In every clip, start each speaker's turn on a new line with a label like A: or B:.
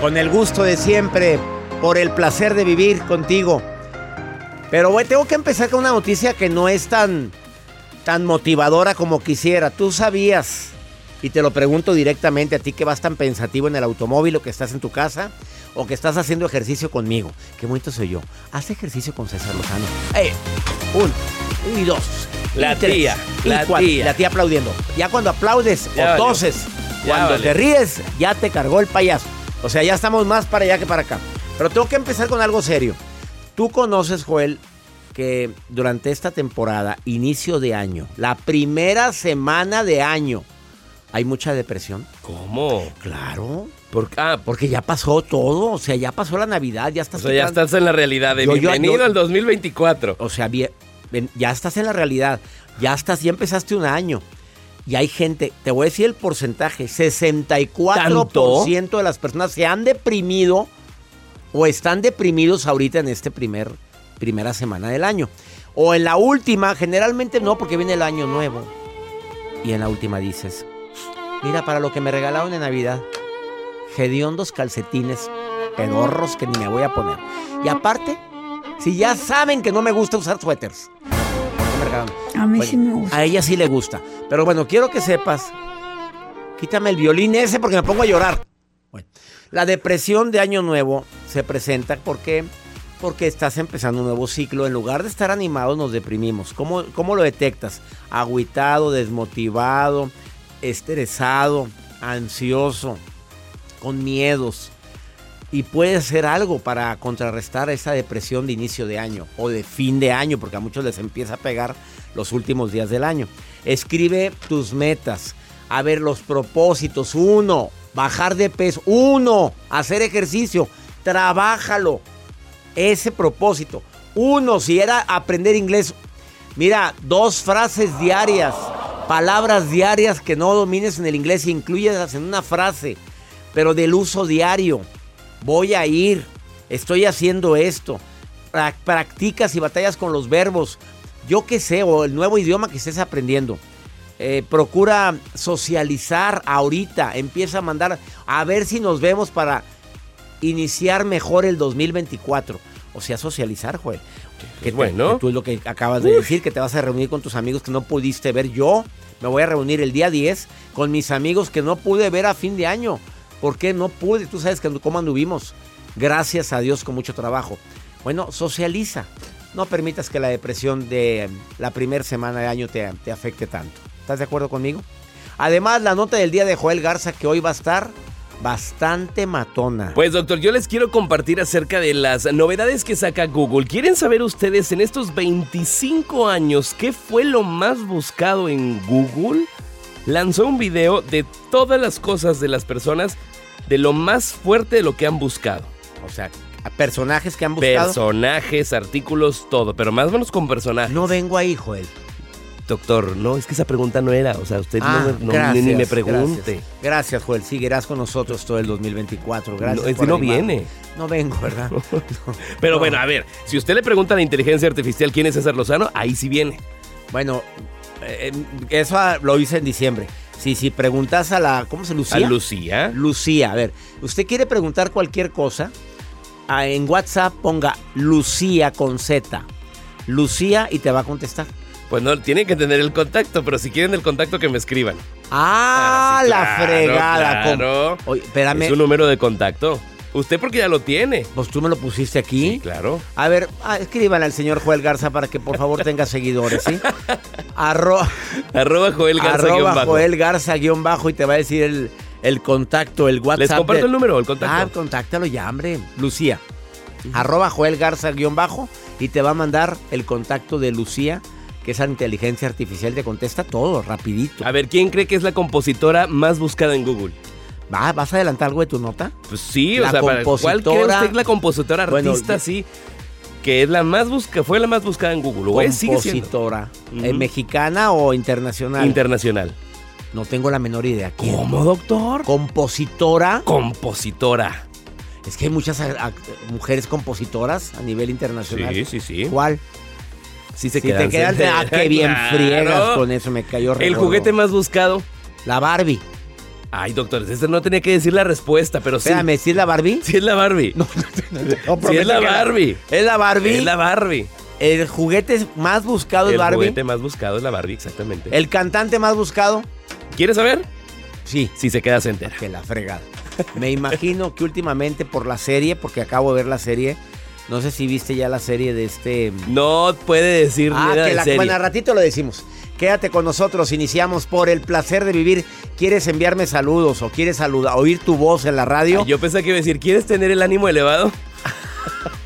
A: Con el gusto de siempre, por el placer de vivir contigo. Pero güey, tengo que empezar con una noticia que no es tan, tan motivadora como quisiera. Tú sabías, y te lo pregunto directamente a ti que vas tan pensativo en el automóvil o que estás en tu casa o que estás haciendo ejercicio conmigo. Qué bonito soy yo. Haz ejercicio con César Lozano. ¡Eh! Un, y dos.
B: La
A: y tres,
B: tía,
A: y
B: la
A: cuatro.
B: tía.
A: La tía aplaudiendo. Ya cuando aplaudes
B: Ya
A: o
B: valió.
A: toses,
B: Ya
A: cuando
B: valió.
A: te ríes, ya te cargó el payaso. O sea, ya estamos más para allá que para acá. Pero tengo que empezar con algo serio. Tú conoces, Joel, que durante esta temporada, inicio de año, la primera semana de año, hay mucha depresión.
B: ¿Cómo?
A: Claro.
B: Por, ah,
A: Porque ya pasó todo, o sea, ya pasó la Navidad, ya
B: o
A: estás...
B: sea, ya estás en la realidad de
A: Yo-
B: bienvenido
A: yo-
B: al 2024.
A: O sea, bien- ya estás en la realidad, ya estás, ya empezaste un año. Y hay gente, te voy a decir el porcentaje, 64% de las personas se han deprimido o están deprimidos ahorita en este primer primera semana del año. O en la última, generalmente no, porque viene el año nuevo. Y en la última dices, mira, para lo que me regalaron en Navidad, hediondos calcetines pedorros que ni me voy a poner. Y aparte, si ya saben que no me gusta usar suéteres. ¿por qué me regalaron?
C: A mí
A: Bueno,
C: sí me gusta.
A: A ella sí le gusta. Pero bueno, quiero que sepas. Quítame el violín ese porque me pongo a llorar. Bueno, la depresión de Año Nuevo se presenta porque, porque estás empezando un nuevo ciclo. En lugar de estar animados, nos deprimimos. ¿Cómo, cómo lo detectas? Agüitado, desmotivado, estresado, ansioso, con miedos. Y puedes hacer algo para contrarrestar esa depresión de inicio de año o de fin de año, porque a muchos les empieza a pegar los últimos días del año. Escribe tus metas. A ver, los propósitos. Uno, bajar de peso. Uno, hacer ejercicio. Trabájalo. Ese propósito. Uno, si era aprender inglés. Mira, dos frases diarias. Palabras diarias que no domines en el inglés incluyas en una frase. Pero del uso diario. Voy a ir. Estoy haciendo esto. Pra- Practicas y batallas con los verbos. Yo qué sé, o el nuevo idioma que estés aprendiendo. Eh, procura socializar ahorita. Empieza a mandar a ver si nos vemos para iniciar mejor el 2024. O sea, socializar, Joel. Que te-
B: bueno.
A: que tú es lo que acabas de decir, que te vas a reunir con tus amigos que no pudiste ver. Yo me voy a reunir el día 10 con mis amigos que no pude ver a fin de año. ¿Por qué no pude? Tú sabes que cómo anduvimos. Gracias a Dios con mucho trabajo. Bueno, socializa. No permitas que la depresión de la primera semana de año te, te afecte tanto. ¿Estás de acuerdo conmigo? Además, la nota del día de Joel Garza que hoy va a estar bastante matona.
B: Pues doctor, yo les quiero compartir acerca de las novedades que saca Google. ¿Quieren saber ustedes en estos 25 años qué fue lo más buscado en Google? Lanzó un video de todas las cosas de las personas, de lo más fuerte de lo que han buscado.
A: O sea, personajes que han buscado.
B: Personajes, artículos, todo. Pero más o menos con personajes.
A: No vengo ahí, Joel.
B: doctor, no, es que esa pregunta no era. O sea, usted no
A: Ah,
B: me- no,
A: gracias,
B: ni, me pregunte.
A: Gracias, Gracias, Joel. Seguirás con nosotros todo el 2024. Gracias.
B: No, es
A: por
B: que no viene.
A: No vengo, ¿verdad?
B: Pero
A: No.
B: bueno, a ver, si usted le pregunta a la inteligencia artificial quién es César Lozano, ahí sí viene.
A: Bueno, eh, eso ah, lo hice en diciembre. Sí, si preguntas a la. ¿Cómo se Lucía?
B: A Lucía.
A: Lucía, a ver, usted quiere preguntar cualquier cosa, en WhatsApp ponga Lucía con Z. Lucía y te va a contestar.
B: Pues no, tienen que tener el contacto, pero si quieren el contacto que me escriban.
A: Ah,
B: Ah, sí,
A: la
B: claro,
A: fregada.
B: claro.
A: Oye, espérame.
B: Es un número de contacto. Usted porque ya lo tiene.
A: Pues tú me lo pusiste aquí.
B: Sí, claro.
A: A ver, ah, escriban al señor Joel Garza para que por favor tenga seguidores, ¿sí? Arro,
B: Arroba Joel Garza guion
A: arroba
B: bajo.
A: Joel Garza guion bajo y te va a decir el, el contacto, el WhatsApp.
B: Les comparto
A: de-
B: el número, el
A: Ah,
B: contacto.
A: contáctalo ya, hombre. Lucía. Arroba Joel Garza guion bajo y te va a mandar el contacto de Lucía, que esa inteligencia artificial te contesta todo, rapidito.
B: A ver, ¿quién cree que es la compositora más buscada en Google?
A: Va, ¿Vas a adelantar algo de tu nota?
B: Pues sí,
A: La
B: o sea, para- ¿cuál cree
A: compositora-
B: usted la compositora artista sí? Que es la más busca, fue la más buscada en Google. ¿O es? Sigue siendo.
A: Compositora. eh. ¿Mexicana o internacional?
B: Internacional.
A: No tengo la menor idea. ¿Quién?
B: ¿Cómo, doctor?
A: Compositora.
B: Compositora.
A: Es que hay muchas mujeres compositoras a nivel internacional.
B: Sí, sí, sí.
A: ¿Cuál?
B: Sí se
A: Si
B: quedan.
A: te quedan, ah, qué bien
B: Claro.
A: friegas con eso, me cayó
B: El juguete más buscado.
A: La Barbie.
B: Ay, doctor, este no tenía que decir la respuesta, pero sí.
A: Espérame, ¿sí es la Barbie?
B: Sí es la Barbie.
A: No,
B: sí es la Barbie.
A: ¿Es la Barbie?
B: Es la Barbie.
A: El juguete más buscado es
B: El
A: Barbie.
B: juguete más buscado es la Barbie, exactamente.
A: El cantante más buscado.
B: ¿Quieres saber?
A: Sí.
B: Si se queda entera.
A: Que la fregada. Me imagino que últimamente por la serie, porque acabo de ver la serie, no sé si viste ya la serie de este...
B: No puede decir
A: Ah,
B: nada
A: que
B: de
A: la,
B: serie.
A: bueno, al ratito lo decimos. Quédate con nosotros, iniciamos por el placer de vivir. ¿Quieres enviarme saludos o quieres saludar, oír tu voz en la radio?
B: Ay, yo pensé que iba a decir, ¿quieres tener el ánimo elevado?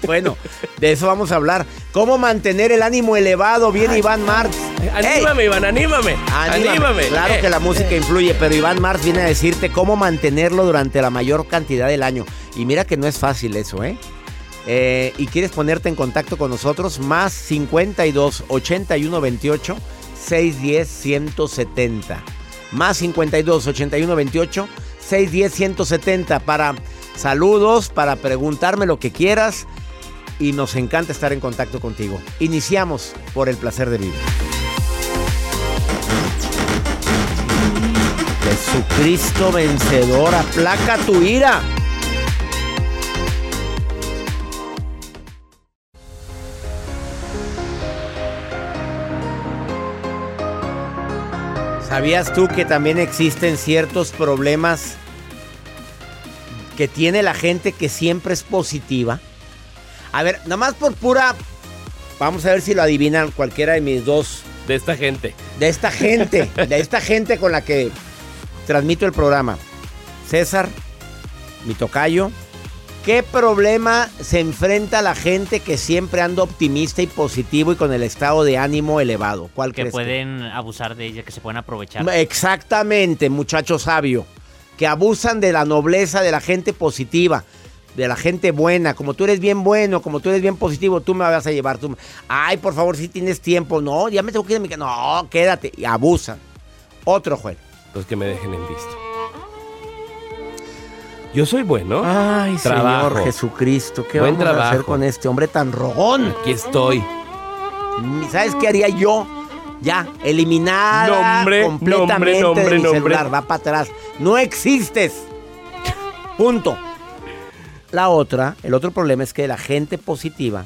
A: Bueno, de eso vamos a hablar. ¿Cómo mantener el ánimo elevado? Viene Iván Marx.
B: Anímame, Iván, anímame.
A: Anímame.
B: Anímame.
A: Claro
B: Eh,
A: que la música influye, pero Iván Mars viene a decirte cómo mantenerlo durante la mayor cantidad del año. Y mira que no es fácil eso, ¿eh? Eh, y quieres ponerte en contacto con nosotros, más 52 81 28 610 170. Más 52 81 28 610 170 para saludos, para preguntarme lo que quieras. Y nos encanta estar en contacto contigo. Iniciamos por el placer de vivir. Jesucristo vencedor, aplaca tu ira. ¿Sabías tú que también existen ciertos problemas que tiene la gente que siempre es positiva? A ver, nada más por pura... Vamos a ver si lo adivinan cualquiera de mis dos
B: De esta gente.
A: de esta gente, de esta gente con la que transmito el programa. César, mi tocayo, ¿qué problema se enfrenta la gente que siempre anda optimista y positivo y con el estado de ánimo elevado? ¿Cuál
C: que pueden abusar de ella, que se pueden aprovechar.
A: Exactamente, muchacho sabio, que abusan de la nobleza de la gente positiva, de la gente buena, como tú eres bien bueno, como tú eres bien positivo, tú me vas a llevar, tú, me- ay, por favor, si tienes tiempo, no, ya me tengo que ir a mi casa, no, quédate, y abusan. Otro juez.
B: Pues que me dejen en visto. Yo soy bueno.
A: Ay,
B: Trabajo.
A: Señor Jesucristo, ¿qué
B: Buen
A: vamos a hacer
B: trabajo.
A: con este hombre tan rogón?
B: Aquí estoy.
A: ¿Sabes qué haría yo? Ya, eliminada
B: Nombre,
A: completamente
B: nombre,
A: de mi
B: nombre,
A: celular.
B: nombre.
A: Va para atrás. No existes. Punto. La otra, el otro problema es que la gente positiva,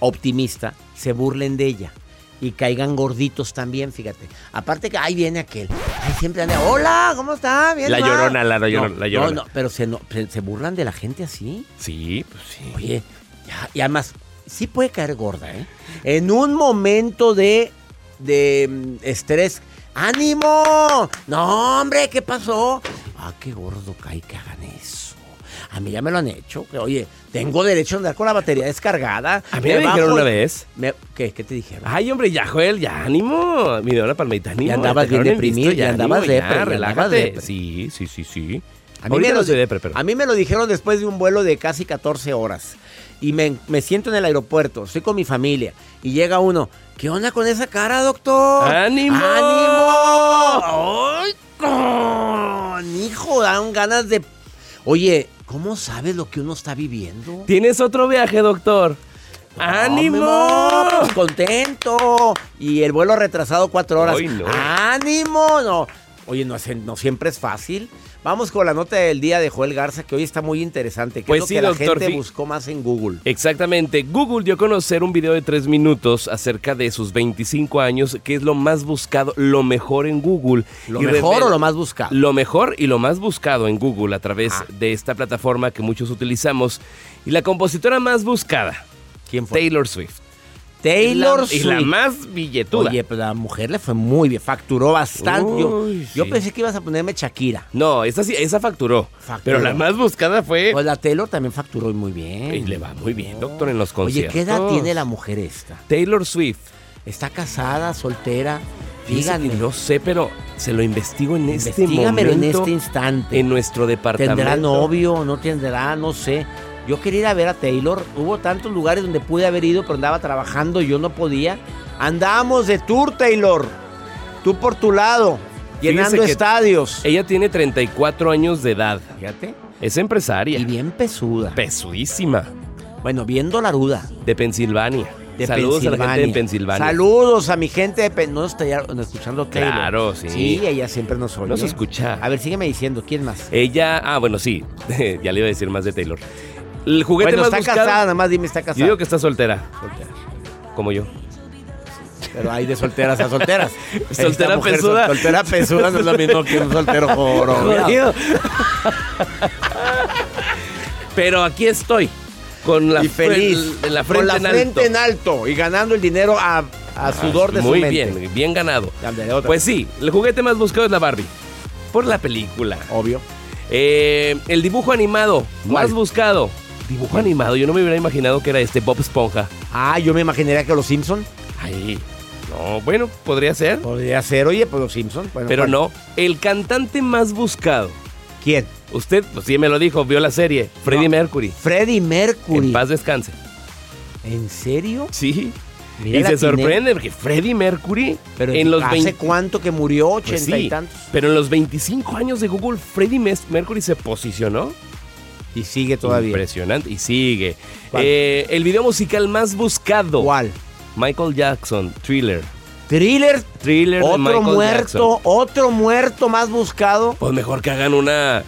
A: optimista, se burlen de ella. Y caigan gorditos también, fíjate. Aparte que ahí viene aquel. Ay, siempre anda, hola, ¿cómo está? Bien,
B: La
A: ma".
B: llorona, la llorona,
A: No,
B: la llorona.
A: No, no, pero se, no- se- se burlan de la gente así.
B: Sí, pues sí.
A: Oye, ya, y además, sí puede caer gorda, ¿eh? En un momento de, de mm, estrés, ¡ánimo! No, hombre, ¿qué pasó? Ah, qué gordo cae que hagan eso. A mí ya me lo han hecho. que, Oye, tengo derecho a andar con la batería descargada.
B: A mí me dijeron
A: bajo
B: una vez.
A: me- ¿qué, ¿Qué te dijeron?
B: Ay, hombre, ya, Joel, ya, ánimo. Me dio una palmadita, ánimo.
A: Y andabas bien
B: visto,
A: deprimido, y andabas
B: ánimo,
A: depre,
B: relájate.
A: depre.
B: Sí, sí, sí, sí.
A: A mí, me lo,
B: soy depre, pero-
A: a mí me lo dijeron después de un vuelo de casi 14 horas. Y me, me siento en el aeropuerto, estoy con mi familia. Y llega uno, ¿Qué onda con esa cara, doctor?
B: ¡Ánimo!
A: ¡Ánimo! ¡Ay, con! Hijo, dan ganas de... Oye, ¿cómo sabes lo que uno está viviendo?
B: ¿Tienes otro viaje, doctor? ¡Ánimo!
A: Pues, contento. Y el vuelo retrasado cuatro horas.
B: No.
A: ¡Ánimo! No. Oye, no siempre es fácil. Vamos con la nota del día de Joel Garza, que hoy está muy interesante. ¿Qué
B: Pues
A: es lo
B: sí,
A: que la gente buscó más en Google?
B: Exactamente. Google dio a conocer un video de tres minutos acerca de sus 25 años, que es lo más buscado, lo mejor en Google.
A: ¿Lo
B: Y
A: mejor o lo más buscado?
B: Lo mejor y lo más buscado en Google a través
A: Ah.
B: de esta plataforma que muchos utilizamos. Y la compositora más buscada,
A: ¿Quién fue?
B: Taylor Swift.
A: Taylor
B: Y la
A: Swift.
B: más billetuda.
A: Oye, pues la mujer le fue muy bien, facturó bastante. Yo,
B: Uy,
A: yo
B: sí.
A: pensé que ibas a ponerme Shakira.
B: No, esa sí, esa facturó.
A: Facturó.
B: Pero la más buscada fue.
A: Pues la Taylor también facturó muy bien.
B: Y le va muy bien, doctor, en los
A: Oye,
B: conciertos.
A: ¿qué edad tiene la mujer esta?
B: Taylor Swift.
A: ¿Está casada, soltera? Díganme.
B: no sé, pero se lo investigo en este momento.
A: en este instante.
B: En nuestro departamento.
A: ¿Tendrá novio? ¿No tendrá? No sé. Yo quería ir a ver a Taylor. Hubo tantos lugares donde pude haber ido, pero andaba trabajando y yo no podía. Andábamos de tour, Taylor. Tú por tu lado, llenando estadios.
B: Ella tiene 34 años de edad.
A: Fíjate.
B: Es empresaria.
A: Y bien pesuda.
B: Pesudísima.
A: Bueno, bien dolaruda.
B: De Pensilvania.
A: De
B: Saludos a la gente de Pensilvania.
A: Saludos a mi gente de Pen... No escuchando Taylor.
B: Claro, sí.
A: Sí, ella siempre nos oye.
B: Nos escucha.
A: A ver, sígueme diciendo, ¿quién más?
B: Ella, ah, bueno, sí. ya le iba a decir más de Taylor. El juguete
A: Bueno,
B: más
A: está
B: buscado.
A: casada, nada más dime, está casada.
B: Yo digo que está soltera,
A: Soltera.
B: como yo.
A: Pero hay de solteras a solteras.
B: Soltera pesuda.
A: sol- Soltera pesuda no es lo mismo que un soltero jorobeado.
B: Jodido. Pero aquí estoy. Con la,
A: Y feliz.
B: la frente
A: con la
B: en
A: frente
B: alto.
A: en alto y ganando el dinero a, a sudor de su
B: Muy
A: mente.
B: bien, bien ganado. Pues sí, el juguete más buscado es la Barbie. Por la película.
A: Obvio.
B: Eh, el dibujo animado
A: ¿Cuál?
B: más buscado. Dibujo animado, yo no me hubiera imaginado que era este Bob Esponja.
A: Ah, yo me imaginaría que los Simpson
B: Ay, no, bueno, podría ser,
A: podría ser, oye, pues los Simpson. Bueno,
B: pero
A: ¿cuál?
B: no. El cantante más buscado.
A: ¿Quién?
B: Usted, pues sí me lo dijo, vio la serie. Freddie
A: No.
B: Mercury.
A: Freddie Mercury.
B: En paz descanse.
A: ¿En serio?
B: Sí.
A: Mira,
B: y se sorprende porque Freddie Mercury
A: Pero
B: en los
A: ¿hace
B: 20
A: cuánto que murió?
B: Pues
A: ¿Ochenta
B: sí,
A: y tantos?
B: Pero en los 25 años de Google, Freddie Mercury se posicionó.
A: Y sigue todavía.
B: Impresionante. Y sigue. Eh, el video musical más buscado.
A: ¿Cuál?
B: Michael Jackson, Thriller.
A: Thriller.
B: Thriller de
A: Otro
B: Michael
A: muerto,
B: Jackson.
A: otro muerto más buscado.
B: Pues mejor que hagan una,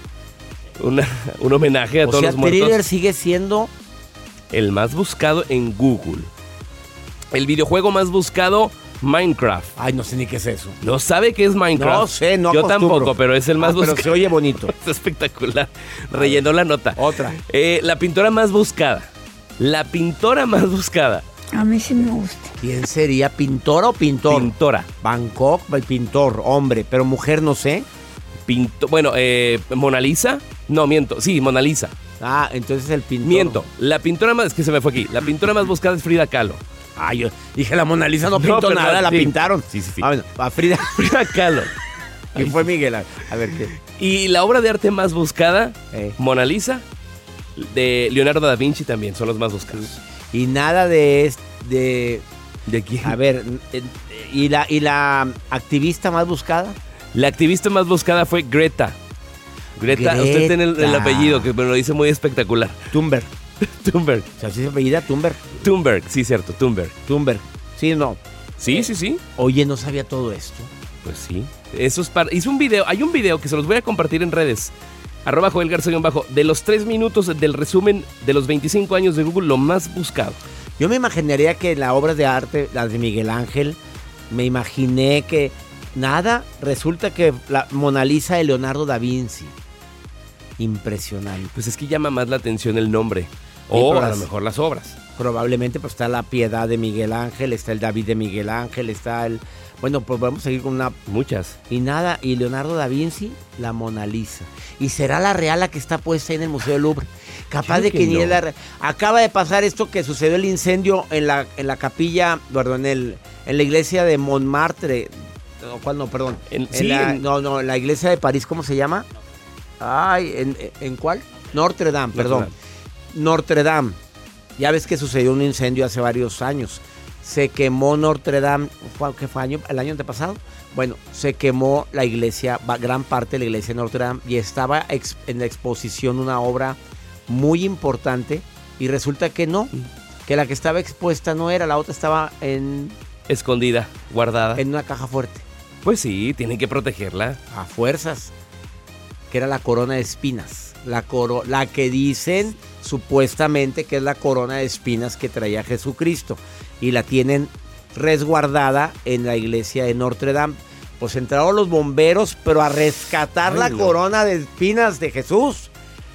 B: una un homenaje a
A: O
B: todos
A: sea,
B: los muertos.
A: Thriller sigue siendo
B: El más buscado en Google. El videojuego más buscado, Minecraft.
A: Ay, no sé ni qué es eso.
B: ¿No sabe qué es Minecraft?
A: No sé, no
B: Yo
A: acostumbro.
B: tampoco, pero es el más
A: Ah, Pero
B: buscado.
A: se oye bonito.
B: Es espectacular. Rellenó la nota.
A: Otra.
B: Eh, la pintora más buscada. La pintora más buscada.
D: A mí sí me gusta.
A: ¿Quién sería? ¿Pintor o pintor?
B: Pintora.
A: Bangkok, el pintor, hombre, pero mujer no sé.
B: Pinto, bueno, eh, Mona Lisa. No, miento. Sí, Mona Lisa.
A: Ah, entonces el pintor.
B: Miento. La pintora más. Es que se me fue aquí. La pintora más buscada es Frida Kahlo.
A: Ay, yo dije, la Mona Lisa no pintó nada, la
B: sí.
A: pintaron.
B: Sí, sí, sí.
A: Ah, bueno, a Frida.
B: Frida Kahlo.
A: ¿Quién fue Miguel? A a ver qué.
B: Y la obra de arte más buscada,
A: Eh.
B: Mona Lisa, de Leonardo da Vinci también son los más buscados.
A: Y nada de. de
B: ¿De quién?
A: a ver, eh, ¿y la, ¿y la activista más buscada?
B: La activista más buscada fue Greta. Greta, usted tiene el, apellido que me lo dice muy espectacular.
A: Thunberg.
B: Thunberg.
A: O sea, así se apellida Thunberg.
B: Thunberg, sí, cierto, Thunberg.
A: Thunberg. Sí, no.
B: Sí, sí, sí.
A: Oye, no sabía todo esto.
B: Pues sí. Eso es para. Hizo un video. Hay un video que se los voy a compartir en redes. Arroba Joel Garza bajo. De los tres minutos del resumen de los 25 años de Google, lo más buscado.
A: Yo me imaginaría que la obra de arte, las de Miguel Ángel, me imaginé que nada, resulta que la Mona Lisa de Leonardo da Vinci. Impresionante.
B: Pues es que llama más la atención el nombre. O
A: pero
B: a lo mejor las obras.
A: Probablemente pues está la Piedad de Miguel Ángel, está el David de Miguel Ángel, está el... Bueno, pues vamos a seguir con una...
B: Muchas.
A: Y nada, y Leonardo da Vinci, la Mona Lisa. ¿Y será la real la que está puesta ahí en el Museo del Louvre? Capaz
B: Yo
A: de
B: que
A: que, ni
B: no.
A: es la Acaba de pasar esto que sucedió el incendio en la, en la capilla, perdón, en, el, en la iglesia de Montmartre. No, ¿Cuál no? Perdón.
B: En-
A: En
B: sí,
A: la-
B: en-
A: No, no, en la iglesia de París, ¿cómo se llama? Ay, ¿en, en cuál? Notre Dame, perdón. Notre Dame. Ya ves que sucedió un incendio hace varios años. se quemó Notre Dame, ¿fue- ¿qué fue año, el año antepasado? Bueno, se quemó la iglesia, gran parte de la iglesia de Notre Dame y estaba en la exposición una obra muy importante y resulta que no, que la que estaba expuesta no era, la otra estaba en,
B: Escondida, guardada.
A: en una caja fuerte,
B: Pues sí, tienen que protegerla.
A: a fuerzas, que era la corona de espinas, la, coro, la que dicen supuestamente que es la corona de espinas que traía Jesucristo y la tienen resguardada en la iglesia de Notre Dame. Pues entraron los bomberos, pero a rescatar
B: Ay,
A: la
B: no.
A: corona de espinas de Jesús,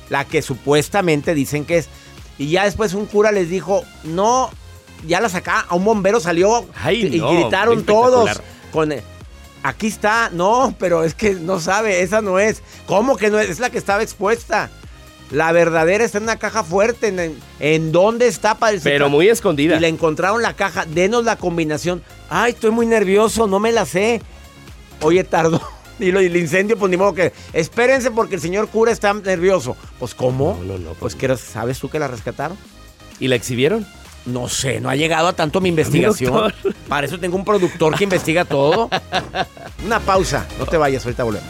A: la que supuestamente dicen que es. Y ya después un cura les dijo, no, ya la saca, a un bombero salió
B: Ay,
A: y
B: no,
A: gritaron todos con aquí está, no, pero es que no sabe, esa no es. ¿Cómo que no es? Es la que estaba expuesta. La verdadera está en una caja fuerte. ¿En, en dónde está para el
B: Pero muy escondida.
A: Y le encontraron la caja. Denos la combinación. Ay, estoy muy nervioso, no me la sé. Oye, tardó. Y lo- y el incendio, pues ni modo que. Espérense porque el señor cura está nervioso. Pues, ¿cómo?
B: No, no, no,
A: Pues,
B: pues
A: que ¿sabes tú que la rescataron?
B: ¿Y la exhibieron?
A: No sé, no ha llegado a tanto mi investigación. Para eso tengo un productor que investiga todo. Una pausa. No te vayas, ahorita volvemos.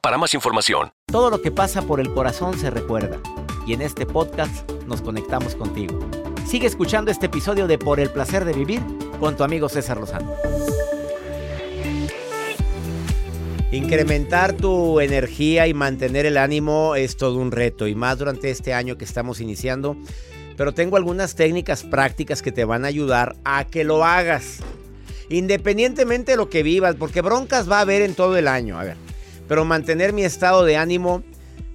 D: para más información.
A: Todo lo que pasa por el corazón se recuerda. Y en este podcast nos conectamos contigo. Sigue escuchando este episodio de Por el placer de vivir con tu amigo César Lozano. Incrementar tu energía y mantener el ánimo es todo un reto y más durante este año que estamos iniciando. Pero tengo algunas técnicas prácticas que te van a ayudar a que lo hagas. Independientemente de lo que vivas, porque broncas va a haber en todo el año. A ver, pero mantener mi estado de ánimo.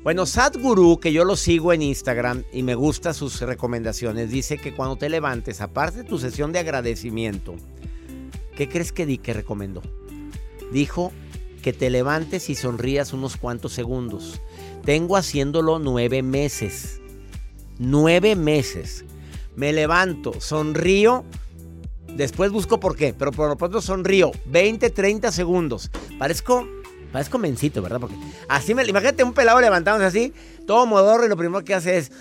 A: Bueno, Sadhguru, que yo lo sigo en Instagram y me gusta sus recomendaciones, dice que cuando te levantes, aparte de tu sesión de agradecimiento, ¿qué crees que di que recomendó? Dijo que te levantes y sonrías unos cuantos segundos. Tengo haciéndolo nueve meses. Nueve meses. Me levanto, sonrío. Después busco por qué, pero por lo pronto sonrío. 20, 30 segundos. Parezco, parezco mencito, ¿verdad? Porque así me. Imagínate un pelado levantándose así, todo modorro, y lo primero que hace es.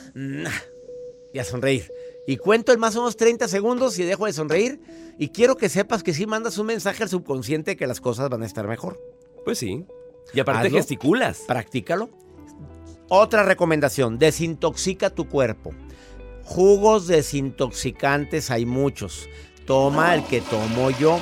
A: Y a sonreír. Y cuento el más o menos 30 segundos y dejo de sonreír. Y quiero que sepas que sí mandas un mensaje al subconsciente que las cosas van a estar mejor.
B: Pues sí. Y aparte
A: Hazlo.
B: gesticulas.
A: Practícalo. Otra recomendación, desintoxica tu cuerpo. Jugos desintoxicantes hay muchos. Toma el que tomo yo.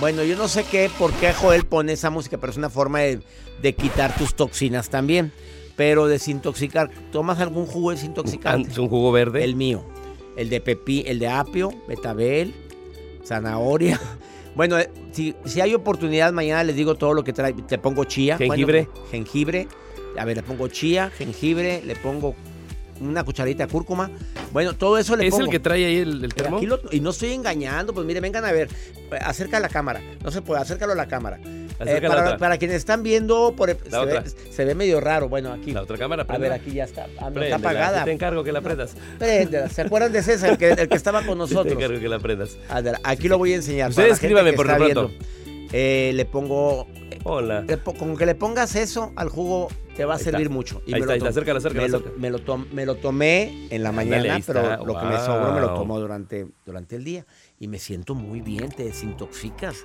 A: Bueno, yo no sé qué, por qué Joel pone esa música, pero es una forma de, de quitar tus toxinas también. Pero desintoxicar, ¿tomas algún jugo desintoxicante?
B: ¿Es un jugo verde?
A: El mío. El de pepi, el de apio, betabel, zanahoria. Bueno, eh, si, si hay oportunidad, mañana les digo todo lo que trae. Te pongo chía. bueno,
B: Jengibre.
A: jengibre. A ver, le pongo chía, jengibre, le pongo una cucharita de cúrcuma. Bueno, todo eso le
B: ¿Es
A: pongo.
B: el que trae ahí el, el
A: Pero
B: termo?
A: lo- y no estoy engañando, pues mire, vengan a ver. Acerca la cámara. No se puede, acércalo a la cámara. Eh,
B: la
A: para, quienes están viendo, por, se, ve, se ve medio raro. Bueno, aquí.
B: La otra cámara,
A: A
B: préndela.
A: ver, aquí ya está. Ah,
B: Préndela,
A: está apagada.
B: Te encargo que la prendas.
A: Préndela. ¿Se acuerdan de César, el que, el que estaba con
B: Te
A: nosotros?
B: encargo que la prendas.
A: Adelante, Aquí lo voy a enseñar.
B: Usted escríbame por lo pronto.
A: Eh, le pongo.
B: Hola.
A: le con que le pongas eso al jugo te va a
B: Ahí
A: servir
B: está.
A: mucho.
B: Ahí está, ahí está,
A: tom-
B: acércala, acércala,
A: me lo, me lo tom- me lo tomé en la mañana, pero lo que me sobró me lo tomo durante, durante el día. Y me siento muy bien, te desintoxicas.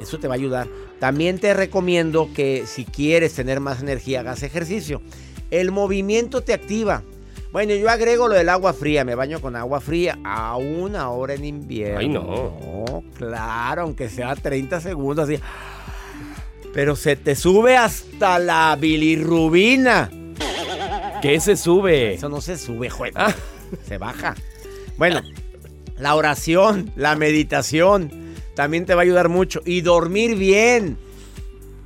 A: Eso te va a ayudar. También te recomiendo que si quieres tener más energía, hagas ejercicio. El movimiento te activa. Bueno, yo agrego lo del agua fría, me baño con agua fría, aún ahora en invierno.
B: Ay, no.
A: No, claro, aunque sea 30 segundos así. Pero se te sube hasta la bilirrubina.
B: ¿Qué se sube?
A: Eso no se sube, juez.
B: Ah.
A: Se baja. Bueno, la oración, la meditación, también te va a ayudar mucho. Y dormir bien.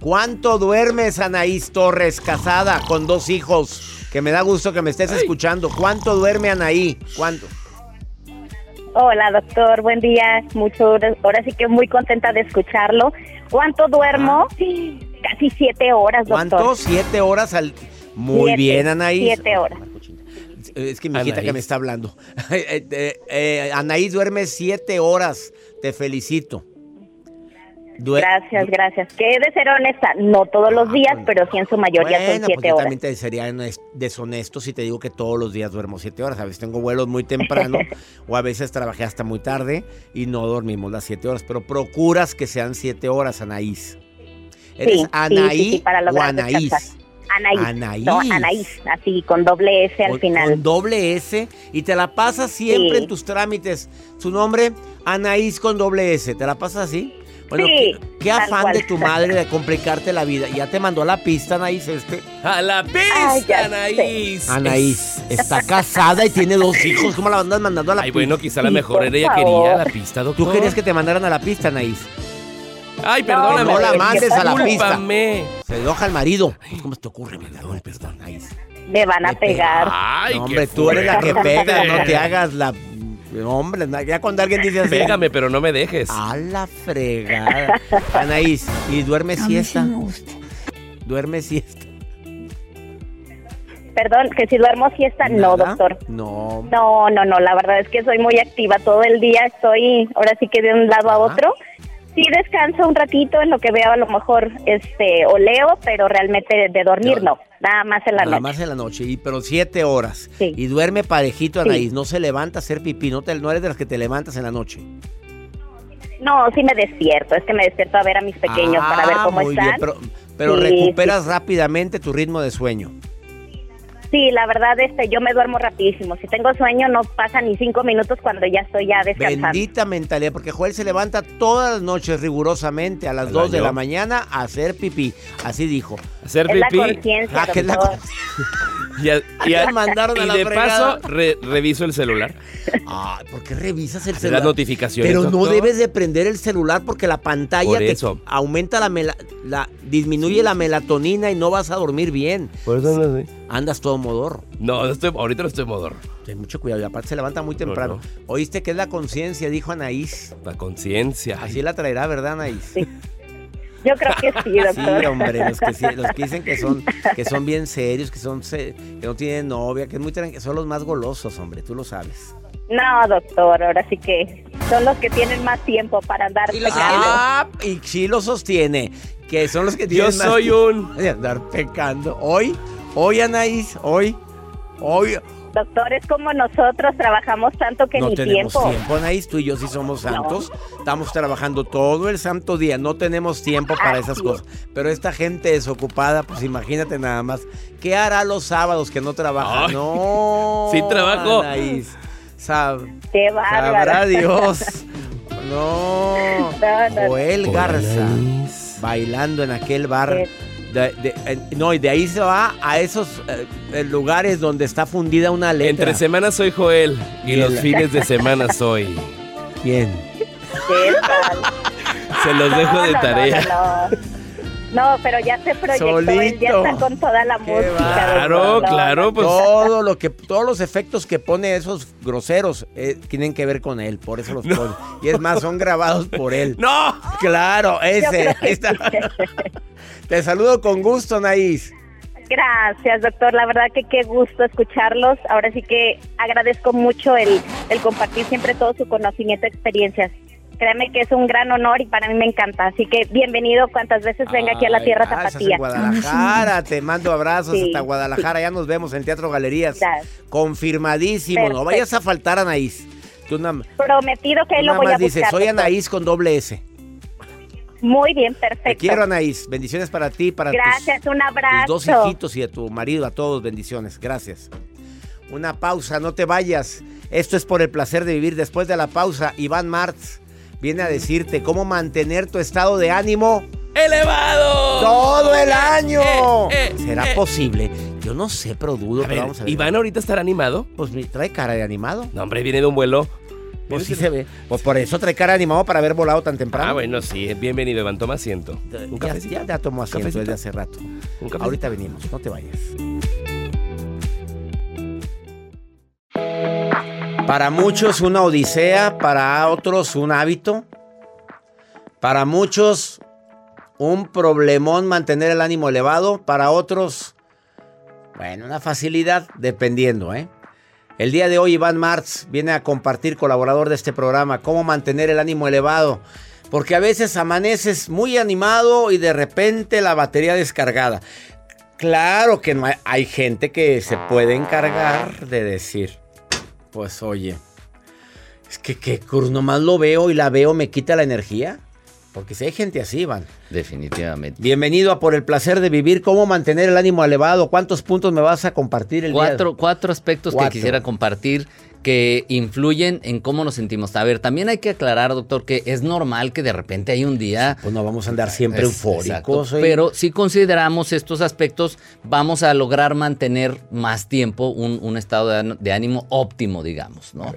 A: ¿Cuánto duermes, Anaís Torres, casada con dos hijos? Que me da gusto que me estés escuchando. ¿Cuánto duerme Anaí? ¿Cuánto?
E: Hola, doctor. Buen día. Mucho, ahora sí que muy contenta de escucharlo. ¿Cuánto duermo? Casi siete horas, doctor.
A: ¿Cuánto? ¿Siete horas al...? Muy
E: Siete,
A: bien, Anaís.
E: siete horas.
A: Es que mi hijita
B: Anaís.
A: que me está hablando. Eh, eh, eh, Anaís duerme siete horas. Te felicito. Due-
E: Gracias, gracias. Que he de ser honesta, no todos los
A: Ah,
E: días,
A: pues,
E: pero sí en su mayoría
A: Bueno,
E: son
A: pues
E: siete
A: yo
E: horas.
A: también te sería hones- deshonesto si te digo que todos los días duermo siete horas. A veces tengo vuelos muy temprano o a veces trabajé hasta muy tarde y no dormimos las siete horas. Pero procuras que sean siete horas, Anaís. ¿Eres
E: Sí,
A: Anaí
E: sí, sí, para
A: o Anaís?
E: descansar. Anaís.
A: Anaís.
E: No, Anaís, así, con doble S al final.
A: Con doble S y te la pasas siempre en tus trámites. Su nombre, Anaís con doble S. ¿Te la pasas así? Bueno,
E: Sí,
A: qué, afán
E: cual.
A: de tu madre de complicarte la vida. Ya te mandó la pista, Anaís, este.
B: ¡A la
E: Ay,
B: pista,
E: ya
B: Anaís!
A: Anaís está casada y tiene dos hijos. ¿Cómo la andas mandando a la
B: Ay,
A: pista?
B: bueno, quizá la mejor era ella quería la pista, doctor.
A: Tú querías que te mandaran a la pista, Anaís.
B: Ay, perdóname.
A: No la mandes a la pista. Se enoja el marido. ¿Cómo se te ocurre, perdón, perdón, Anaís?
E: Me van a pegar.
B: Ay,
A: No,
B: qué
A: hombre, tú eres la que pega, no te hagas la... Hombre, ya cuando alguien dice así...
B: Pégame, pero no me dejes.
A: A la fregada. Anaís, ¿y duerme siesta? ¿Duerme siesta?
E: Perdón, que si duermo siesta, no, doctor.
A: No.
E: No, no, no, la verdad es que soy muy activa todo el día, estoy ahora sí que de un lado a otro. Sí descanso un ratito en lo que veo a lo mejor este o leo, pero realmente de dormir
A: No.
E: nada más en la
A: Nada
E: noche.
A: más en la noche, y, pero siete horas.
E: Sí.
A: Y duerme parejito,
E: Sí.
A: Anaís. No se levanta a hacer pipí. No, te, no eres de las que te levantas en la noche.
E: No, sí me despierto, es que me despierto a ver a mis pequeños para ver
A: Ah,
E: cómo
A: muy
E: están.
A: bien, pero, pero
E: Sí,
A: recuperas rápidamente tu ritmo de sueño.
E: Sí, la verdad este yo me duermo rapidísimo. Si tengo sueño no pasa ni cinco minutos cuando ya estoy ya descansando.
A: Bendita mentalidad, porque Joel se levanta todas las noches rigurosamente a las
B: ¿Al
A: 2 de la mañana a hacer pipí. Así dijo.
B: Hacer
E: Es la
B: pipí.
E: conciencia,
A: Ah, que es la.
B: Y, a- y a-
A: Te mandaron a
B: y
A: la
B: de
A: fregada.
B: paso, re- reviso el celular.
A: Ay, ¿por qué revisas el
B: Las
A: celular?
B: notificaciones.
A: Pero no debes de prender el celular porque la pantalla
B: Por
A: te aumenta la, mela- la disminuye la melatonina y no vas a dormir bien.
B: Por eso no sé.
A: Andas todo modorro.
B: No, no estoy, ahorita no estoy modor.
A: Ten mucho cuidado y aparte se levanta muy temprano. ¿Oíste que es la conciencia? Dijo Anaís.
B: La conciencia.
A: Así la traerá, ¿verdad, Anaís?
E: Sí. Yo creo que sí, doctor.
A: Sí, hombre, los que, sí- los que dicen que son, que son bien serios, que son que no tienen novia, que es muy son los más golosos, hombre, tú lo sabes.
E: No, doctor, ahora sí que son los que tienen más tiempo para andar pecando.
A: Ah, y sí lo sostiene, que son los que tienen
B: Yo
A: más
B: soy
A: tiempo
B: un.
A: andar pecando. Hoy, hoy Anaís, hoy, hoy
E: Doctor, es como nosotros trabajamos tanto que
A: no
E: ni
A: tenemos
E: tiempo.
A: tiempo. Anaís, tú y yo sí somos santos. Estamos trabajando todo el santo día, no tenemos tiempo para esas
E: Así
A: cosas. Pero esta gente desocupada, pues imagínate nada más, ¿qué hará los sábados que no trabaja?
B: Ay,
A: no.
B: sí trabajo.
A: Anaís. Sab-
E: Qué
A: sabrá. Dios. No.
E: No, no.
A: Joel Garza
B: Anaís.
A: bailando en aquel bar. De- de- en- no, y de ahí se va a esos eh, eh, lugares donde está fundida una letra.
B: Entre semanas soy Joel y
A: Y
B: los
A: el-
B: fines de semana soy.
A: ¿Quién?
E: ¿Qué tal?
B: Se los dejo
E: No,
B: de
E: no,
B: tarea.
E: No, no. No, pero ya se proyectó, él ya
A: Solito.
E: está con toda la
A: Qué
E: música.
B: Claro,
E: doctor,
B: claro, pues.
A: Todo lo que, todos los efectos que pone esos groseros eh, tienen que ver con él, por eso los pone. Y es más, son grabados por él.
B: ¡No!
A: Claro, ese. ahí está.
E: sí.
A: Te saludo con gusto, Naís.
E: Gracias, doctor. La verdad que qué gusto escucharlos. Ahora sí que agradezco mucho el, el compartir siempre todo su conocimiento, experiencias. Créame que es un gran honor y para mí me encanta. Así que bienvenido cuantas veces venga aquí a la tierra tapatía.
A: Guadalajara, te mando abrazos
E: Sí,
A: hasta Guadalajara. Ya nos vemos en Teatro Galerías.
E: Gracias.
A: Confirmadísimo. No vayas a faltar, Anaís. Tú, na- tú
E: Prometido que lo
A: nada
E: voy a
A: más
E: buscar.
A: dices, soy. Anaís con doble S.
E: Muy bien, perfecto.
A: Te quiero, Anaís. Bendiciones para ti, para tus-
E: Gracias, un
A: tus
E: abrazo.
A: dos hijitos y a tu marido, a todos, bendiciones. Gracias. Una pausa, no te vayas. Esto es por el placer de vivir. Después de la pausa, Iván Martz viene a decirte cómo mantener tu estado de ánimo
B: ¡Elevado!
A: todo el año.
B: eh, eh,
A: ¿Será
B: eh.
A: posible? Yo no sé, pero dudo,
B: A
A: pero vamos a ver.
B: ¿Iván ahorita estará animado?
A: Pues trae cara de animado.
B: No, hombre, viene de un vuelo.
A: Pues sí se ve. Pues por eso trae cara de animado para haber volado tan temprano.
B: Ah, bueno, sí. Bienvenido, Iván. Toma asiento. ¿Un
A: Ya, ya, asiento
B: ¿Cafecito?
A: desde hace rato. Ahorita venimos, no te vayas. Para muchos una odisea, para otros un hábito. Para muchos un problemón mantener el ánimo elevado, para otros, bueno, una facilidad, dependiendo, ¿eh? El día de hoy Iván Martz viene a compartir, colaborador de este programa, cómo mantener el ánimo elevado. Porque a veces amaneces muy animado y de repente la batería descargada. Claro que no hay, hay gente que se puede encargar de decir, pues oye, es que, que Cruz nomás lo veo y la veo me quita la energía. Porque si hay gente así, Iván.
F: Definitivamente.
A: Bienvenido a Por el Placer de Vivir. ¿Cómo mantener el ánimo elevado? ¿Cuántos puntos me vas a compartir el día?
F: Cuatro, cuatro aspectos
A: Cuatro.
F: que quisiera compartir que influyen en cómo nos sentimos. A ver, también hay que aclarar, doctor, que es normal que de repente hay un día...
A: Pues no vamos a andar siempre
F: Es-
A: eufóricos.
F: exacto. Pero si consideramos estos aspectos, vamos a lograr mantener más tiempo un, un estado de, án- de ánimo óptimo, digamos, ¿no?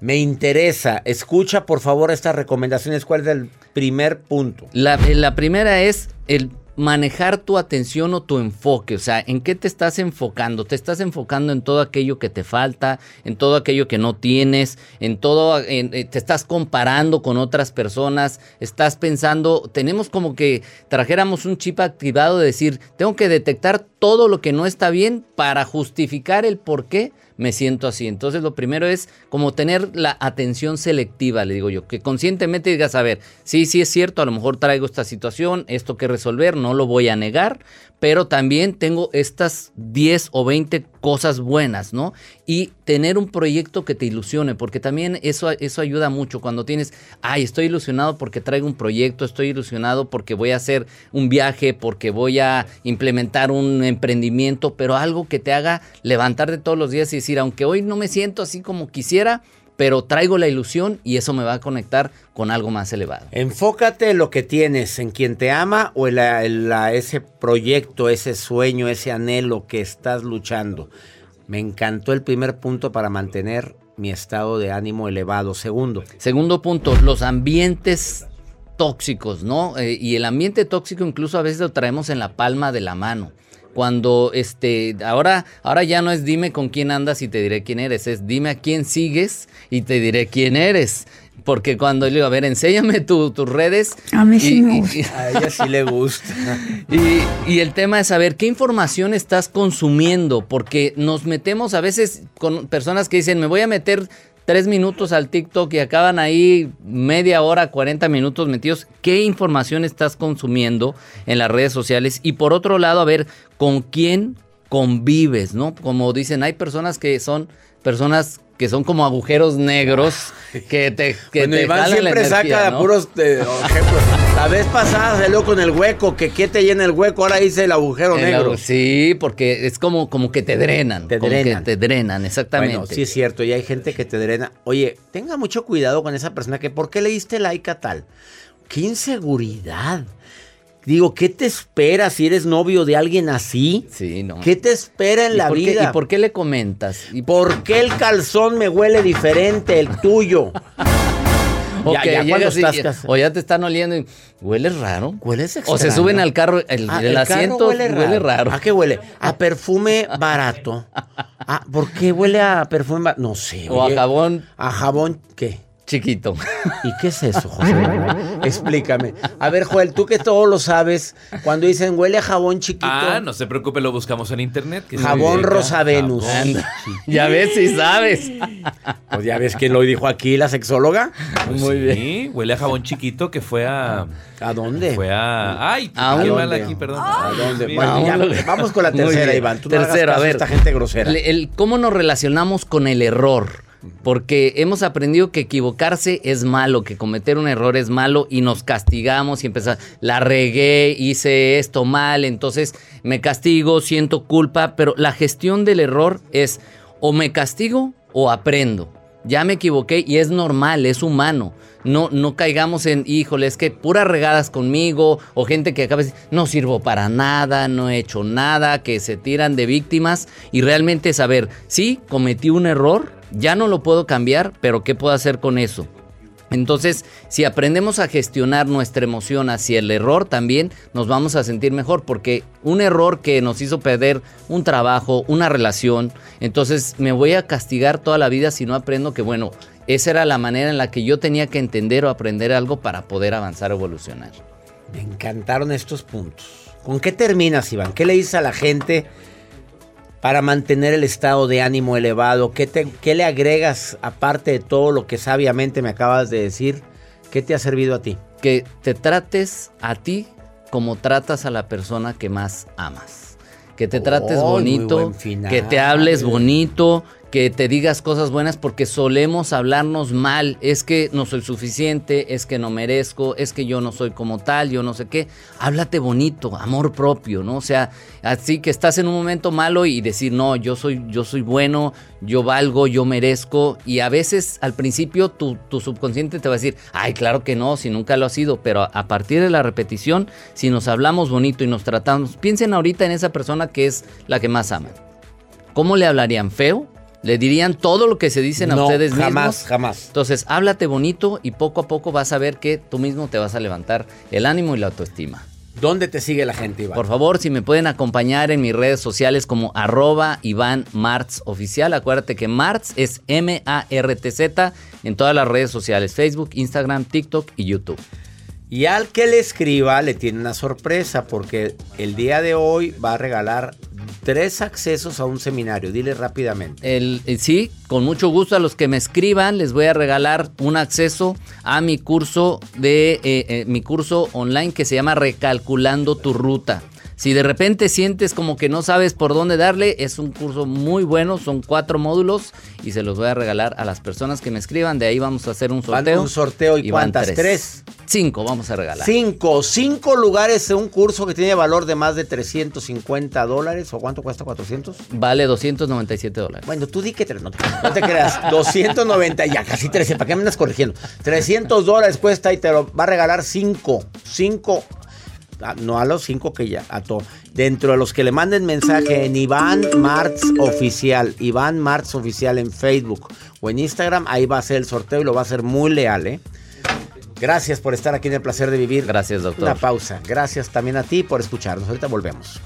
A: Me interesa. Escucha, por favor, estas recomendaciones. ¿Cuál es el primer punto?
F: La, eh, la primera es el manejar tu atención o tu enfoque, o sea, ¿en qué te estás enfocando? ¿Te estás enfocando en todo aquello que te falta, en todo aquello que no tienes, en todo, eh, te estás comparando con otras personas, estás pensando, tenemos como que trajéramos un chip activado de decir, tengo que detectar todo lo que no está bien para justificar el por qué me siento así. Entonces lo primero es como tener la atención selectiva, le digo yo, que conscientemente digas, a ver, sí, sí es cierto, a lo mejor traigo esta situación, esto que resolver, no lo voy a negar, pero también tengo estas 10 o 20 cosas buenas, ¿no? Y tener un proyecto que te ilusione, porque también eso, eso ayuda mucho cuando tienes, ay, estoy ilusionado porque traigo un proyecto, estoy ilusionado porque voy a hacer un viaje, porque voy a implementar un emprendimiento, pero algo que te haga levantarte todos los días y decir, aunque hoy no me siento así como quisiera, pero traigo la ilusión y eso me va a conectar con algo más elevado.
A: Enfócate en lo que tienes, en quien te ama o en, en la- ese proyecto, ese sueño, ese anhelo que estás luchando. Me encantó el primer punto para mantener mi estado de ánimo elevado. Segundo,
F: Segundo punto, los ambientes tóxicos, ¿no? Eh, y el ambiente tóxico incluso a veces lo traemos en la palma de la mano. Cuando este, ahora, ahora ya no es dime con quién andas y te diré quién eres, es dime a quién sigues y te diré quién eres. Porque cuando le digo, a ver, enséñame tu- tus redes.
G: A mí sí
F: y-
G: me
F: y-
G: gusta.
A: a ella sí le gusta.
F: y, y el tema es saber qué información estás consumiendo, porque nos metemos a veces con personas que dicen, me voy a meter tres minutos al TikTok y acaban ahí media hora, 40 minutos metidos. ¿Qué información estás consumiendo en las redes sociales? Y por otro lado, a ver con quién convives, ¿no? Como dicen, hay personas que son personas que son como agujeros negros que te que
A: bueno,
F: te
A: Iván
F: jalan la
A: siempre
F: energía,
A: saca
F: ¿no?
A: puros eh, ejemplos. La vez pasada salió con el hueco, que qué te llena el hueco, ahora dice el agujero
F: El
A: negro.
F: agu- Sí, porque es como, como que te drenan.
A: Te
F: como
A: drenan.
F: que te drenan, exactamente.
A: Bueno, sí es cierto, y hay gente que te drena. Oye, tenga mucho cuidado con esa persona que, ¿por qué le diste like a tal? ¡Qué inseguridad! Digo, ¿qué te espera si eres novio de alguien así?
F: Sí, no.
A: ¿Qué te espera en
F: ¿Y
A: la
F: qué-
A: vida?
F: ¿Y por qué le comentas? ¿Y
A: ¿Por qué el calzón me huele diferente, el tuyo?
F: O
A: Ya,
F: que
A: ya,
F: llegas
A: cuando
F: y-
A: estás cas-
F: o ya te están oliendo y hueles raro.
A: Hueles
F: O se
A: extraño.
F: suben al carro, el,
A: Ah,
F: el
A: carro
F: asiento huele raro.
A: ¿A qué huele? A perfume barato. Ah, ¿Por qué huele a perfume barato? No sé.
F: O a jabón
A: ¿A jabón qué?
F: Chiquito.
A: ¿Y qué es eso, José? Explícame. A ver, Joel, tú que todo lo sabes, cuando dicen huele a jabón chiquito,
H: Ah, no se preocupe, lo buscamos en internet. que
A: jabón Rosa Venus.
H: jabón.
F: ya ves si sabes.
A: Pues ya ves quién lo dijo aquí, la sexóloga.
H: Pues
F: Muy
H: sí,
F: bien.
H: huele a jabón chiquito que fue a.
A: ¿A dónde?
H: Fue a. Ay,
F: ¿A
H: qué
F: dónde?
H: mal aquí, perdón.
A: ¿A dónde? Bueno, ya, vamos con la tercera. Iván. Tú no hagas
F: Tercero,
A: caso
F: a ver.
A: esta gente grosera.
F: El, el- ¿Cómo nos relacionamos con el error? Porque hemos aprendido que equivocarse es malo, que cometer un error es malo y nos castigamos y empezamos, la regué, hice esto mal, entonces me castigo, siento culpa, pero la gestión del error es, o me castigo o aprendo. Ya me equivoqué y es normal, es humano. No, no caigamos en, híjole, es que puras regadas conmigo o gente que acaba de decir, no sirvo para nada, no he hecho nada, que se tiran de víctimas y realmente saber, sí, cometí un error, ya no lo puedo cambiar, pero ¿qué puedo hacer con eso? Entonces, si aprendemos a gestionar nuestra emoción hacia el error, también nos vamos a sentir mejor, porque un error que nos hizo perder un trabajo, una relación, entonces me voy a castigar toda la vida si no aprendo que, bueno, esa era la manera en la que yo tenía que entender o aprender algo para poder avanzar o evolucionar.
A: Me encantaron estos puntos. ¿Con qué terminas, Iván? ¿Qué le dices a la gente para mantener el estado de ánimo elevado? ¿Qué, te- qué le agregas aparte de todo lo que sabiamente me acabas de decir? ¿Qué te ha servido a ti?
F: Que te trates a ti como tratas a la persona que más amas. Que te trates
A: Oh,
F: bonito, que te hables bonito, que te digas cosas buenas porque solemos hablarnos mal. Es que no soy suficiente, es que no merezco, es que yo no soy como tal, yo no sé qué. Háblate bonito, amor propio, ¿no? O sea, así que estás en un momento malo y decir, no, yo soy, yo soy bueno, yo valgo, yo merezco. Y a veces al principio tu, tu subconsciente te va a decir, ay, claro que no, si nunca lo ha sido. Pero a partir de la repetición, si nos hablamos bonito y nos tratamos, piensen ahorita en esa persona que es la que más aman. ¿Cómo le hablarían feo? ¿Le dirían todo lo que se dicen a ustedes
A: jamás,
F: mismos?
A: jamás.
F: Entonces, háblate bonito y poco a poco vas a ver que tú mismo te vas a levantar el ánimo y la autoestima.
A: ¿Dónde te sigue la gente, Iván?
F: Por favor, si me pueden acompañar en mis redes sociales como arroba Iván Martz Oficial. Acuérdate que Martz es M-A-R-T-Z en todas las redes sociales, Facebook, Instagram, TikTok y YouTube.
A: Y al que le escriba le tiene una sorpresa porque el día de hoy va a regalar tres accesos a un seminario. Dile rápidamente.
F: El, eh, sí, con mucho gusto a los que me escriban les voy a regalar un acceso a mi curso de eh, eh, mi curso online que se llama Recalculando tu ruta. Si de repente sientes como que no sabes por dónde darle, es un curso muy bueno, son cuatro módulos y se los voy a regalar a las personas que me escriban. De ahí vamos a hacer un sorteo.
A: un sorteo y, cuántas? Tres.
F: Cinco vamos a regalar.
A: Cinco. Cinco lugares en un curso que tiene valor de más de 350 dólares. ¿O cuánto cuesta? ¿400?
F: Vale 297 dólares.
A: Bueno, tú di que tres, no, te- no te creas. 290, ya casi 300. ¿Para qué me andas corrigiendo? 300 dólares cuesta y te lo va a regalar cinco. Cinco. No a los cinco que ya, a todo. Dentro de los que le manden mensaje en Iván Martz Oficial, Iván Martz Oficial en Facebook o en Instagram, ahí va a ser el sorteo y lo va a hacer muy leal, ¿eh? Gracias por estar aquí en el placer de vivir.
F: Gracias, doctor.
A: Una pausa. Gracias también a ti por escucharnos. Ahorita volvemos.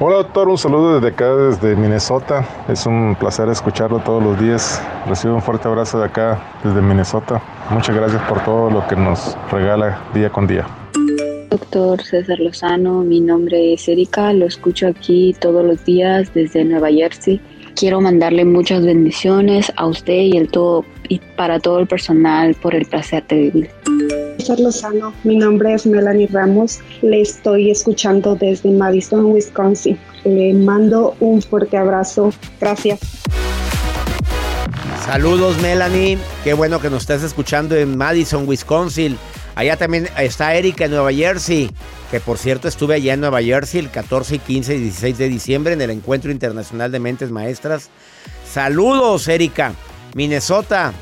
G: Hola doctor, un saludo desde acá, desde Minnesota. Es un placer escucharlo todos los días. Recibo un fuerte abrazo de acá, desde Minnesota. Muchas gracias por todo lo que nos regala día con día.
I: Doctor César Lozano, mi nombre es Erika, lo escucho aquí todos los días desde Nueva Jersey. Quiero mandarle muchas bendiciones a usted y, el todo, y para todo el personal por el placer de vivir.
J: César Lozano, mi nombre es Melanie Ramos, le estoy escuchando desde Madison, Wisconsin. Le mando un fuerte abrazo. Gracias.
A: Saludos, Melanie. Qué bueno que nos estás escuchando en Madison, Wisconsin. Allá también está Erika en Nueva Jersey, que por cierto estuve allá en Nueva Jersey el 14, 15 y 16 de diciembre en el Encuentro Internacional de Mentes Maestras. Saludos, Erika. Minnesota.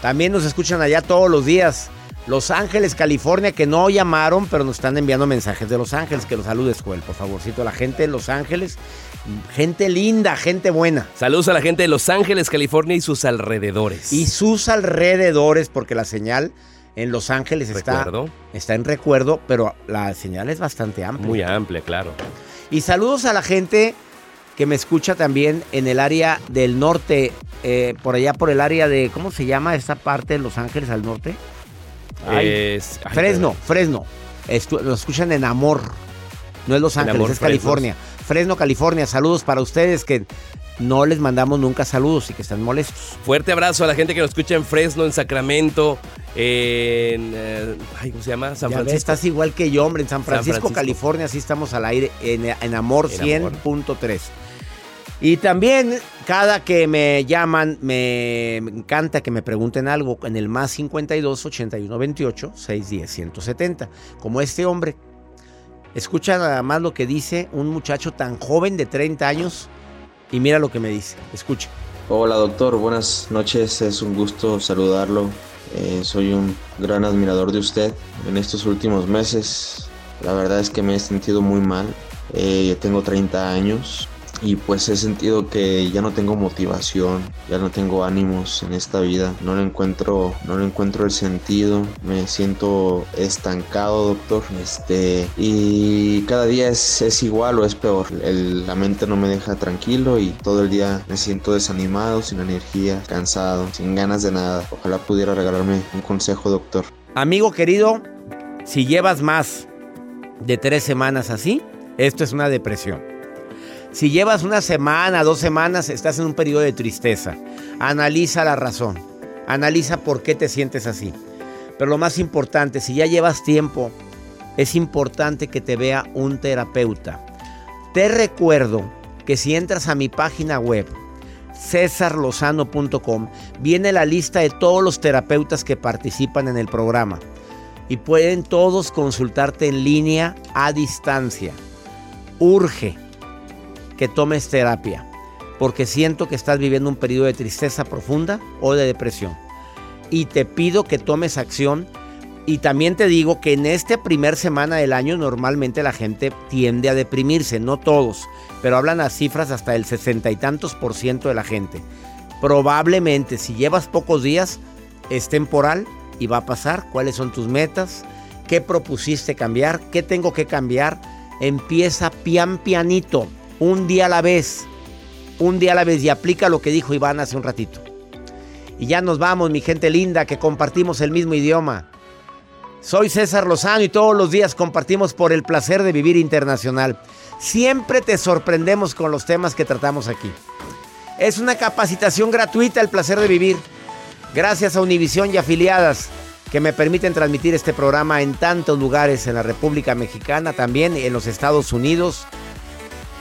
A: También nos escuchan allá todos los días. Los Ángeles, California, que no llamaron, pero nos están enviando mensajes de Los Ángeles. Que los saludes, Joel, por favorcito. La gente de Los Ángeles, gente linda, gente buena.
B: Saludos a la gente de Los Ángeles, California y sus alrededores.
A: Y sus alrededores, porque la señal en Los Ángeles está, en recuerdo, pero la señal es bastante amplia.
B: Muy amplia, claro.
A: Y saludos a la gente que me escucha también en el área del norte, eh, por allá por el área de, ¿cómo se llama esta parte de Los Ángeles al norte? Ay,
B: Es- ay,
A: Fresno, Fresno. Estu- lo escuchan en Amor. No es Los Ángeles, es. California. Fresno, California. Saludos para ustedes que no les mandamos nunca saludos y que están molestos.
B: Fuerte abrazo a la gente que nos escucha en Fresno, en Sacramento, en. eh, ay, ¿Cómo se llama? San
A: Ya ves,
B: Francisco.
A: estás igual que yo, hombre. En San
B: San
A: Francisco. California, sí estamos al aire en, En Amor. 100.3. Y también, cada que me llaman, me encanta que me pregunten algo en el más 52 81 28 610 170. Como este hombre Escucha nada más lo que dice un muchacho tan joven de 30 años y mira lo que me dice. Escucha.
K: Hola doctor, buenas noches, es un gusto saludarlo. Eh, soy un gran admirador de usted. En estos últimos meses, la verdad es que me he sentido muy mal. Eh, tengo 30 años y pues he sentido que ya no tengo motivación, ya no tengo ánimos en esta vida, no le encuentro, no le encuentro el sentido, me siento estancado, doctor, este, y cada día es, igual o es peor, la mente no me deja tranquilo y todo el día me siento desanimado, sin energía, cansado, sin ganas de nada. Ojalá pudiera regalarme un consejo, doctor.
A: Amigo querido, si llevas más de tres semanas así, esto es una depresión. Si llevas una semana, dos semanas, estás en un periodo de tristeza. Analiza la razón. Analiza por qué te sientes así. Pero lo más importante, si ya llevas tiempo, es importante que te vea un terapeuta. Te recuerdo que si entras a mi página web, cesarlozano.com, viene la lista de todos los terapeutas que participan en el programa. Y pueden todos consultarte en línea a distancia. Urge que tomes terapia, porque siento que estás viviendo un periodo de tristeza profunda o de depresión. Y te pido que tomes acción. Y también te digo que en esta primer semana del año normalmente la gente tiende a deprimirse, no todos, pero hablan a cifras hasta el sesenta y tantos por ciento de la gente. Probablemente si llevas pocos días es temporal y va a pasar. ¿Cuáles son tus metas? ¿Qué propusiste cambiar? ¿Qué tengo que cambiar? Empieza pian pianito, un día a la vez. Un día a la vez y aplica lo que dijo Iván hace un ratito. Y ya nos vamos, mi gente linda, que compartimos el mismo idioma. Soy César Lozano y todos los días compartimos por el placer de vivir internacional. Siempre te sorprendemos con los temas que tratamos aquí. Es una capacitación gratuita el placer de vivir. Gracias a Univisión y afiliadas que me permiten transmitir este programa en tantos lugares en la República Mexicana, también en los Estados Unidos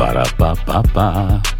L: Ba-da-ba-ba-ba.